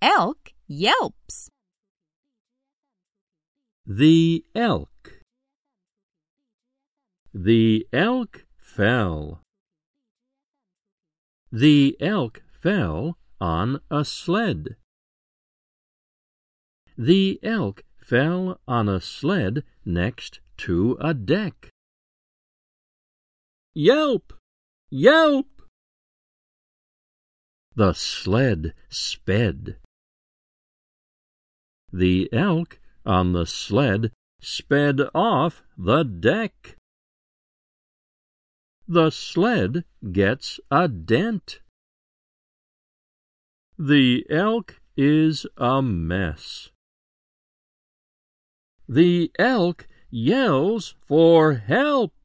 elk yelps. The elk. The elk fell. The elk fell on a sled. The elk fell on a sled next to a deck. Yelp! Yelp! The sled sped. The elk on the sled sped off the deck. The sled gets a dent. The elk is a mess. The elk yells for help.